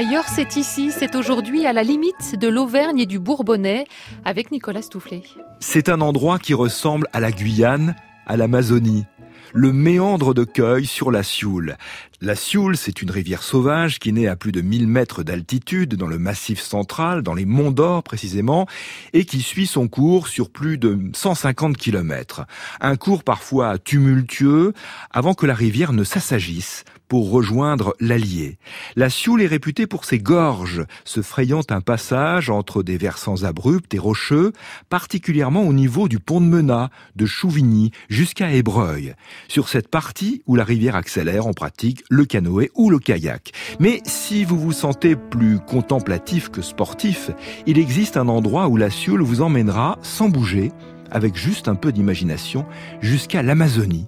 Ailleurs, c'est ici, c'est aujourd'hui à la limite de l'Auvergne et du Bourbonnais avec Nicolas Stoufflet. C'est un endroit qui ressemble à la Guyane, à l'Amazonie le méandre de Cueil sur la Sioule. La Sioule, c'est une rivière sauvage qui naît à plus de 1000 mètres d'altitude dans le massif central, dans les monts d'Or précisément, et qui suit son cours sur plus de 150 kilomètres. Un cours parfois tumultueux avant que la rivière ne s'assagisse pour rejoindre l'Allier. La Sioule est réputée pour ses gorges, se frayant un passage entre des versants abrupts et rocheux, particulièrement au niveau du pont de Menat, de Chouvigny jusqu'à Ébreuil. Sur cette partie où la rivière accélère, on pratique le canoë ou le kayak. Mais si vous vous sentez plus contemplatif que sportif, il existe un endroit où la Sioule vous emmènera sans bouger avec juste un peu d'imagination, jusqu'à l'Amazonie,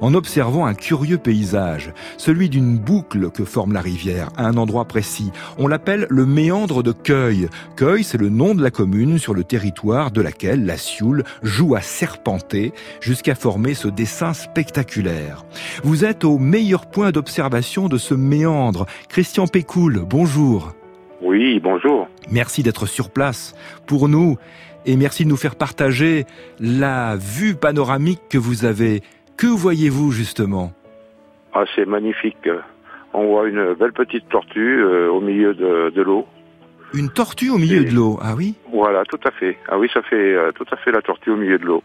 en observant un curieux paysage, celui d'une boucle que forme la rivière à un endroit précis. On l'appelle le méandre de Cueil. Cueil, c'est le nom de la commune sur le territoire de laquelle la Sioule joue à serpenter jusqu'à former ce dessin spectaculaire. Vous êtes au meilleur point d'observation de ce méandre. Christian Pécoul, bonjour. Oui, bonjour. Merci d'être sur place. Pour nous, et merci de nous faire partager la vue panoramique que vous avez. Que voyez-vous justement? Ah, c'est magnifique. On voit une belle petite tortue euh, au milieu de, l'eau. Une tortue au milieu de l'eau, ah oui? Voilà, tout à fait. Ah oui, ça fait euh, tout à fait la tortue au milieu de l'eau.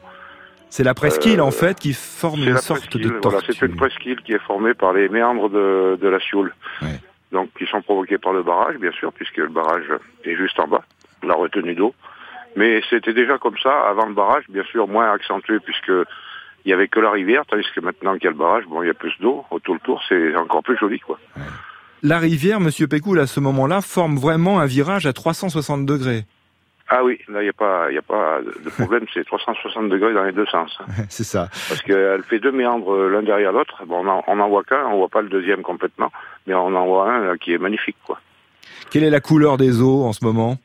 C'est la presqu'île en euh, fait qui forme une sorte de tortue. c'est une presqu'île qui est formée par les méandres de, de la Sioule. Donc qui sont provoqués par le barrage, bien sûr, puisque le barrage est juste en bas, la retenue d'eau. Mais c'était déjà comme ça avant le barrage, bien sûr moins accentué puisque il y avait que la rivière, tandis que maintenant qu'il y a le barrage, bon, il y a plus d'eau autour le tour, c'est encore plus joli, quoi. La rivière, Monsieur Pécoul, à ce moment-là, forme vraiment un virage à 360 degrés. Ah oui, là, il n'y a pas, il a pas de problème, c'est 360 degrés dans les deux sens. c'est ça. Parce qu'elle fait deux méandres l'un derrière l'autre. Bon, on n'en voit qu'un, on voit pas le deuxième complètement, mais on en voit un qui est magnifique, quoi. Quelle est la couleur des eaux en ce moment?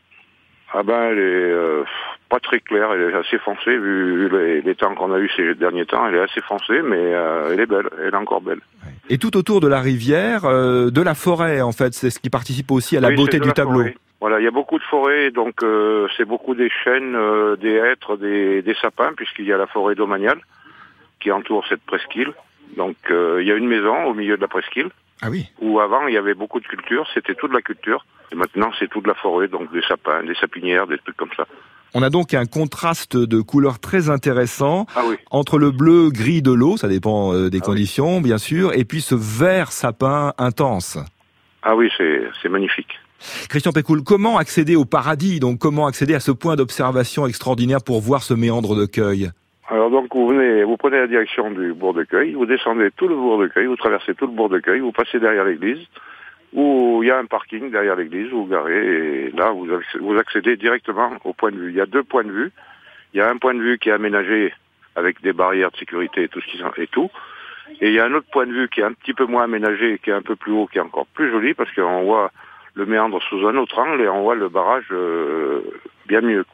Ah ben, elle est euh, pas très claire, elle est assez foncée, vu, les, temps qu'on a eu ces derniers temps, elle est assez foncée, mais euh, elle est belle, elle est encore belle. Et tout autour de la rivière, euh, de la forêt, en fait, c'est ce qui participe aussi à la beauté du tableau. Voilà, il y a beaucoup de forêts, donc c'est beaucoup des chênes, des hêtres, des, des sapins, puisqu'il y a la forêt domaniale qui entoure cette presqu'île. Donc il y a une maison au milieu de la presqu'île. Ah oui. Où avant il y avait beaucoup de culture, c'était toute la culture. Et maintenant c'est toute la forêt, donc des sapins, des sapinières, des trucs comme ça. On a donc un contraste de couleurs très intéressant ah oui. entre le bleu gris de l'eau, ça dépend euh, des ah conditions bien sûr, et puis ce vert sapin intense. Ah oui, c'est magnifique. Christian Pécoul, comment accéder au paradis? Donc comment accéder à ce point d'observation extraordinaire pour voir ce méandre de cueil? Alors donc vous venez, vous prenez la direction du bourg de Cueil, vous descendez tout le bourg de Cueil, vous traversez tout le bourg de Cueil, vous passez derrière l'église, où il y a un parking derrière l'église, vous, garez, et là vous, vous accédez directement au point de vue. Il y a deux points de vue. Il y a un point de vue qui est aménagé avec des barrières de sécurité et tout ce qui et tout. Et il y a un autre point de vue qui est un petit peu moins aménagé, qui est un peu plus haut, qui est encore plus joli, parce qu'on voit le méandre sous un autre angle et on voit le barrage euh, bien mieux.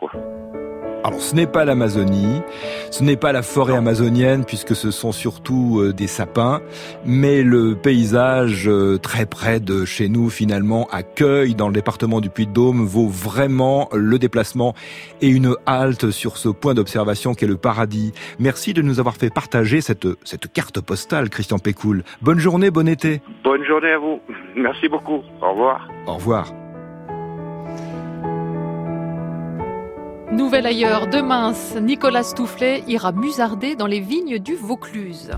Alors ce n'est pas l'Amazonie, ce n'est pas la forêt amazonienne puisque ce sont surtout euh, des sapins, mais le paysage euh, très près de chez nous finalement accueille dans le département du Puy-de-Dôme vaut vraiment le déplacement et une halte sur ce point d'observation qu'est le paradis. Merci de nous avoir fait partager cette, cette carte postale Christian Pécoul. Bonne journée, bon été. Bonne journée à vous. Merci beaucoup. Au revoir. Au revoir. Nouvelle ailleurs, demain, Nicolas Stoufflet ira musarder dans les vignes du Vaucluse.